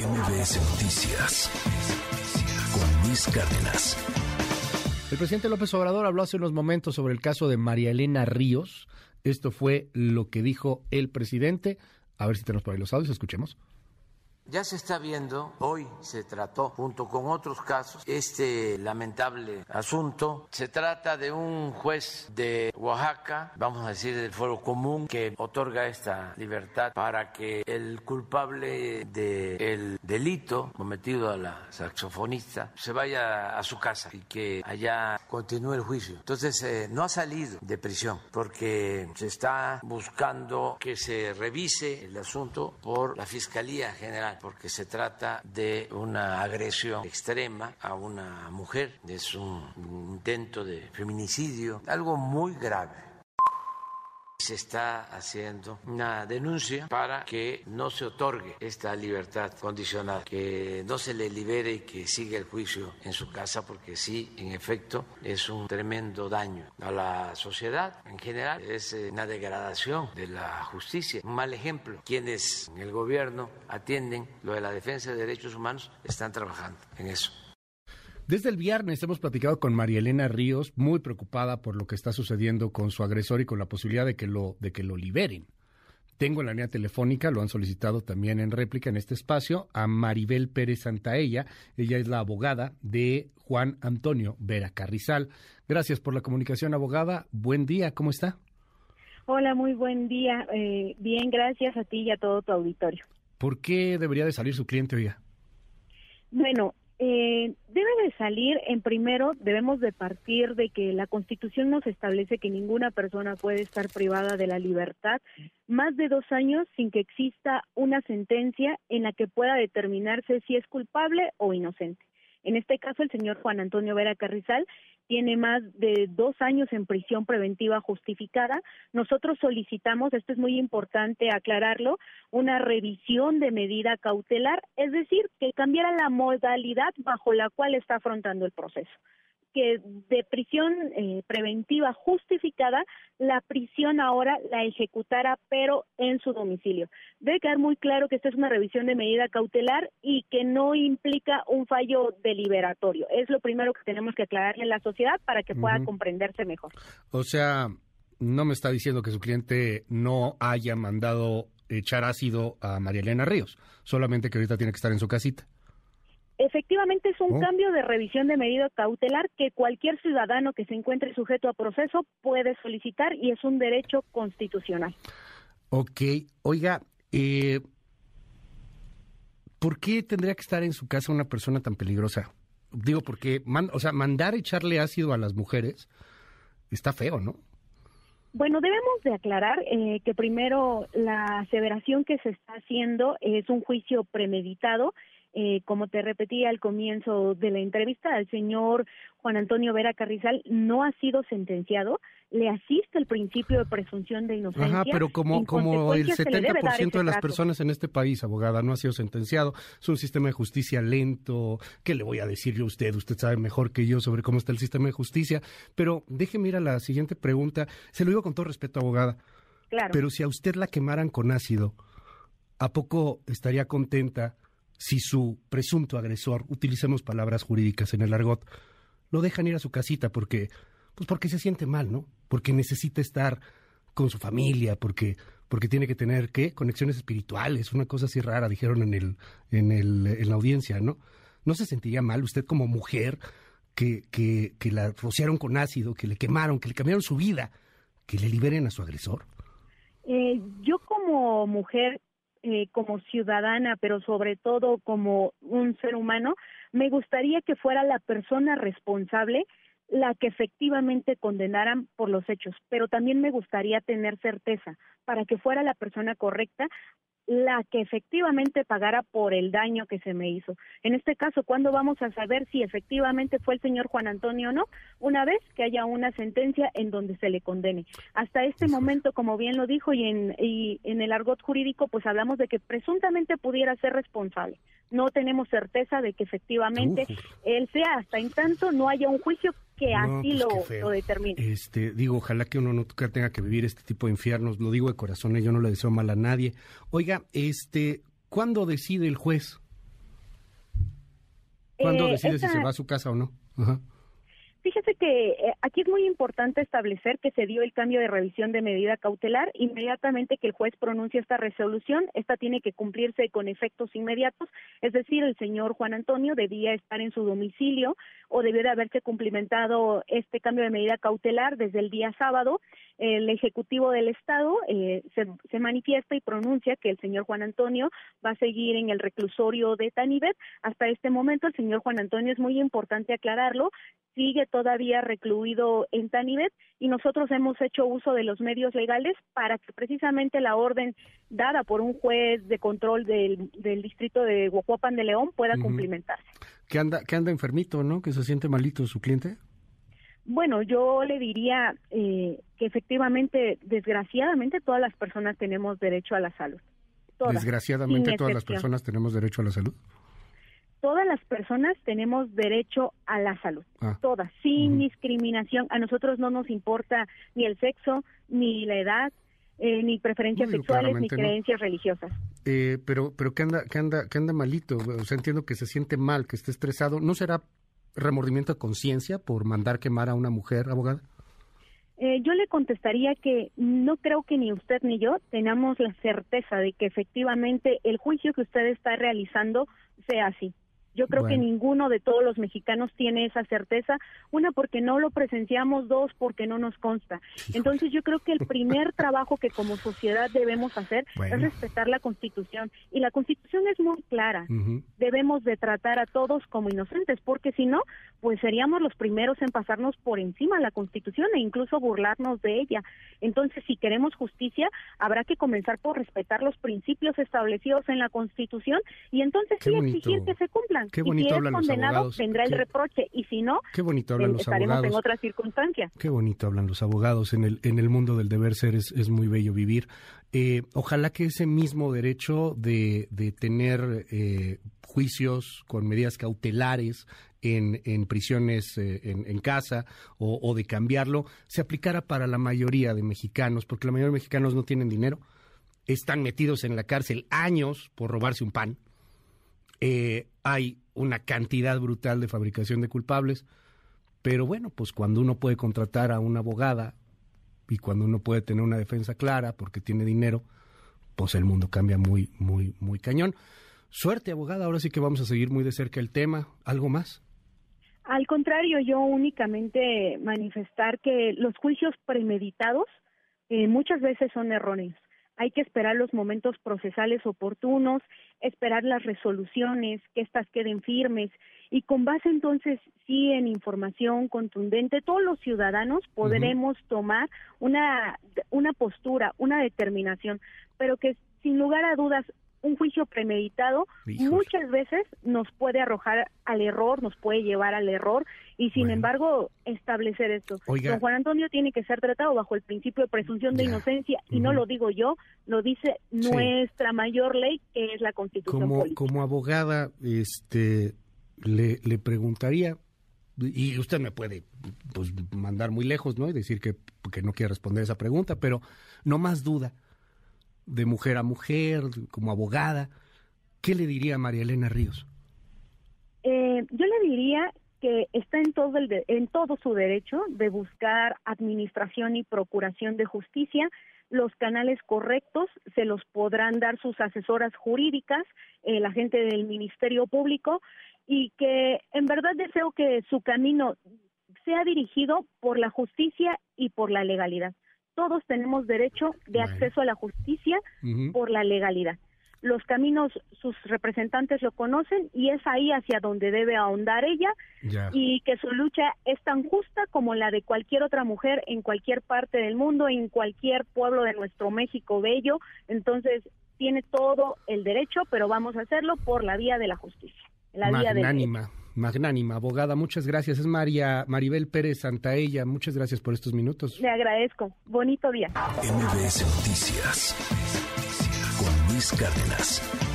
MBS Noticias con Luis Cárdenas. El presidente López Obrador habló hace unos momentos sobre el caso de María Elena Ríos. Esto fue lo que dijo el presidente. A ver si tenemos por ahí los audios, escuchemos. Ya se está viendo, hoy se trató junto con otros casos este lamentable asunto. Se trata de un juez de Oaxaca, vamos a decir del Foro Común, que otorga esta libertad para que el culpable del delito cometido a la saxofonista se vaya a su casa y que allá continúe el juicio. Entonces eh, no ha salido de prisión porque se está buscando que se revise el asunto por la Fiscalía General porque se trata de una agresión extrema a una mujer, es un intento de feminicidio, algo muy grave se está haciendo una denuncia para que no se otorgue esta libertad condicional, que no se le libere y que siga el juicio en su casa, porque sí, en efecto, es un tremendo daño a la sociedad en general, es eh, una degradación de la justicia, un mal ejemplo. Quienes en el gobierno atienden lo de la defensa de derechos humanos están trabajando en eso. Desde el viernes hemos platicado con María Elena Ríos, muy preocupada por lo que está sucediendo con su agresor y con la posibilidad de que lo, de que lo liberen. Tengo en la línea telefónica, lo han solicitado también en réplica en este espacio, a Maribel Pérez Santaella. Ella es la abogada de Juan Antonio Vera Carrizal. Gracias por la comunicación, abogada. Buen día, ¿cómo está? Hola, muy buen día. Eh, bien, gracias a ti y a todo tu auditorio. ¿Por qué debería de salir su cliente, oiga? Bueno, eh, debe de salir, en primero, debemos de partir de que la Constitución nos establece que ninguna persona puede estar privada de la libertad más de dos años sin que exista una sentencia en la que pueda determinarse si es culpable o inocente. En este caso, el señor Juan Antonio Vera Carrizal tiene más de dos años en prisión preventiva justificada. Nosotros solicitamos, esto es muy importante aclararlo, una revisión de medida cautelar, es decir, que cambiara la modalidad bajo la cual está afrontando el proceso que de prisión eh, preventiva justificada, la prisión ahora la ejecutara, pero en su domicilio. Debe quedar muy claro que esta es una revisión de medida cautelar y que no implica un fallo deliberatorio. Es lo primero que tenemos que aclararle a la sociedad para que pueda comprenderse mejor. O sea, no me está diciendo que su cliente no haya mandado echar ácido a María Elena Ríos, solamente que ahorita tiene que estar en su casita. Efectivamente es un oh. cambio de revisión de medida cautelar que cualquier ciudadano que se encuentre sujeto a proceso puede solicitar y es un derecho constitucional. Ok, oiga, eh, ¿por qué tendría que estar en su casa una persona tan peligrosa? Digo, porque, o sea, mandar echarle ácido a las mujeres está feo, ¿no? Bueno, debemos de aclarar eh, que primero la aseveración que se está haciendo es un juicio premeditado eh, como te repetí al comienzo de la entrevista, el señor Juan Antonio Vera Carrizal no ha sido sentenciado, le asiste el principio de presunción de inocencia. Ajá, pero como, como el 70% de las personas en este país, abogada, no ha sido sentenciado, es un sistema de justicia lento, ¿qué le voy a decir yo a usted? Usted sabe mejor que yo sobre cómo está el sistema de justicia, pero déjeme ir a la siguiente pregunta, se lo digo con todo respeto, abogada, claro. pero si a usted la quemaran con ácido, ¿a poco estaría contenta si su presunto agresor, utilicemos palabras jurídicas en el argot, lo dejan ir a su casita porque, pues porque se siente mal, ¿no? Porque necesita estar con su familia, porque, porque tiene que tener, ¿qué? Conexiones espirituales, una cosa así rara, dijeron en, el, en, el, en la audiencia, ¿no? ¿No se sentiría mal usted como mujer que, que, que la rociaron con ácido, que le quemaron, que le cambiaron su vida, que le liberen a su agresor? Eh, yo como mujer eh, como ciudadana, pero sobre todo como un ser humano, me gustaría que fuera la persona responsable la que efectivamente condenaran por los hechos, pero también me gustaría tener certeza para que fuera la persona correcta la que efectivamente pagara por el daño que se me hizo. En este caso, ¿cuándo vamos a saber si efectivamente fue el señor Juan Antonio o no? Una vez que haya una sentencia en donde se le condene. Hasta este momento, como bien lo dijo, y en, y en el argot jurídico, pues hablamos de que presuntamente pudiera ser responsable. No tenemos certeza de que efectivamente él sea, hasta en tanto no haya un juicio que así pues, lo, lo. Este, digo, ojalá que uno no tenga que vivir este tipo de infiernos, lo digo de corazón, ¿eh? yo no le deseo mal a nadie. Oiga, este, ¿cuándo decide el juez? ¿Cuándo eh, decide si se va a su casa o no? Ajá. Fíjese que eh, aquí es muy importante establecer que se dio el cambio de revisión de medida cautelar. Inmediatamente que el juez pronuncia esta resolución, esta tiene que cumplirse con efectos inmediatos, es decir, el señor Juan Antonio debía estar en su domicilio o debió de haberse cumplimentado este cambio de medida cautelar desde el día sábado. El Ejecutivo del Estado eh, se, se, manifiesta y pronuncia que el señor Juan Antonio va a seguir en el reclusorio de Tanibet. Hasta este momento el señor Juan Antonio es muy importante aclararlo, sigue todavía recluido en Tanibet y nosotros hemos hecho uso de los medios legales para que precisamente la orden dada por un juez de control del, del distrito de Huacuapan de León pueda cumplimentarse. Que anda, que anda enfermito, ¿no? Que se siente malito su cliente. Bueno, yo le diría eh, que efectivamente, desgraciadamente, todas las personas tenemos derecho a la salud. Todas, desgraciadamente, todas las personas tenemos derecho a la salud todas las personas tenemos derecho a la salud, ah. todas, sin discriminación. A nosotros no nos importa ni el sexo, ni la edad, eh, ni preferencias sexuales, ni creencias religiosas. Eh, pero, pero que anda, que anda, que anda malito. O sea, entiendo que se siente mal, que esté estresado. ¿No será remordimiento de conciencia por mandar quemar a una mujer, abogada? Eh, yo le contestaría que no creo que ni usted ni yo tengamos la certeza de que efectivamente el juicio que usted está realizando sea así. Yo creo que ninguno de todos los mexicanos tiene esa certeza. Una, porque no lo presenciamos. Dos, porque no nos consta. Entonces, yo creo que el primer trabajo que como sociedad debemos hacer es respetar la Constitución. Y la Constitución es muy clara. Debemos de tratar a todos como inocentes, porque si no, pues seríamos los primeros en pasarnos por encima de la Constitución e incluso burlarnos de ella. Entonces, si queremos justicia, habrá que comenzar por respetar los principios establecidos en la Constitución y entonces sí exigir que se cumplan. Qué bonito y si hablan es condenado, los abogados. tendrá el reproche y si no, Qué bonito hablan los estaremos abogados. en otra circunstancia. Qué bonito hablan los abogados. En el, en el mundo del deber ser es, es muy bello vivir. Eh, ojalá que ese mismo derecho de, de tener eh, juicios con medidas cautelares en, en prisiones eh, en, en, casa o, o de cambiarlo se aplicara para la mayoría de mexicanos, porque la mayoría de mexicanos no tienen dinero, están metidos en la cárcel años por robarse un pan eh, hay una cantidad brutal de fabricación de culpables, pero bueno, pues cuando uno puede contratar a una abogada y cuando uno puede tener una defensa clara porque tiene dinero, pues el mundo cambia muy, muy, muy cañón. Suerte, abogada, ahora sí que vamos a seguir muy de cerca el tema. ¿Algo más? Al contrario, yo únicamente manifestar que los juicios premeditados eh, muchas veces son erróneos hay que esperar los momentos procesales oportunos, esperar las resoluciones, que éstas queden firmes y con base entonces sí en información contundente, todos los ciudadanos podremos uh -huh. tomar una, una postura, una determinación, pero que sin lugar a dudas un juicio premeditado Híjole. muchas veces nos puede arrojar al error, nos puede llevar al error y sin bueno. embargo establecer esto. Oiga. Don Juan Antonio tiene que ser tratado bajo el principio de presunción de Ya. inocencia y Uh -huh. no lo digo yo, lo dice Sí. nuestra mayor ley que es la Constitución Como, política. como abogada, este, le, le preguntaría, y usted me puede pues, mandar muy lejos, ¿no? Y decir que, que no quiere responder esa pregunta, pero no más duda, de mujer a mujer, como abogada, ¿qué le diría a María Elena Ríos? Eh, yo le diría que está en todo, el de- en todo su derecho de buscar administración y procuración de justicia. Los canales correctos se los podrán dar sus asesoras jurídicas, eh, la gente del Ministerio Público, y que en verdad deseo que su camino sea dirigido por la justicia y por la legalidad. Todos tenemos derecho de Bueno. acceso a la justicia por la legalidad. Los caminos sus representantes lo conocen y es ahí hacia donde debe ahondar ella Ya. y que su lucha es tan justa como la de cualquier otra mujer en cualquier parte del mundo, en cualquier pueblo de nuestro México bello. Entonces, tiene todo el derecho, pero vamos a hacerlo por la vía de la justicia, la vía del Magnánima, magnánima, abogada, muchas gracias. Es María Maribel Pérez Santaella, muchas gracias por estos minutos. Le agradezco. Bonito día. MBS Noticias con Luis Cárdenas.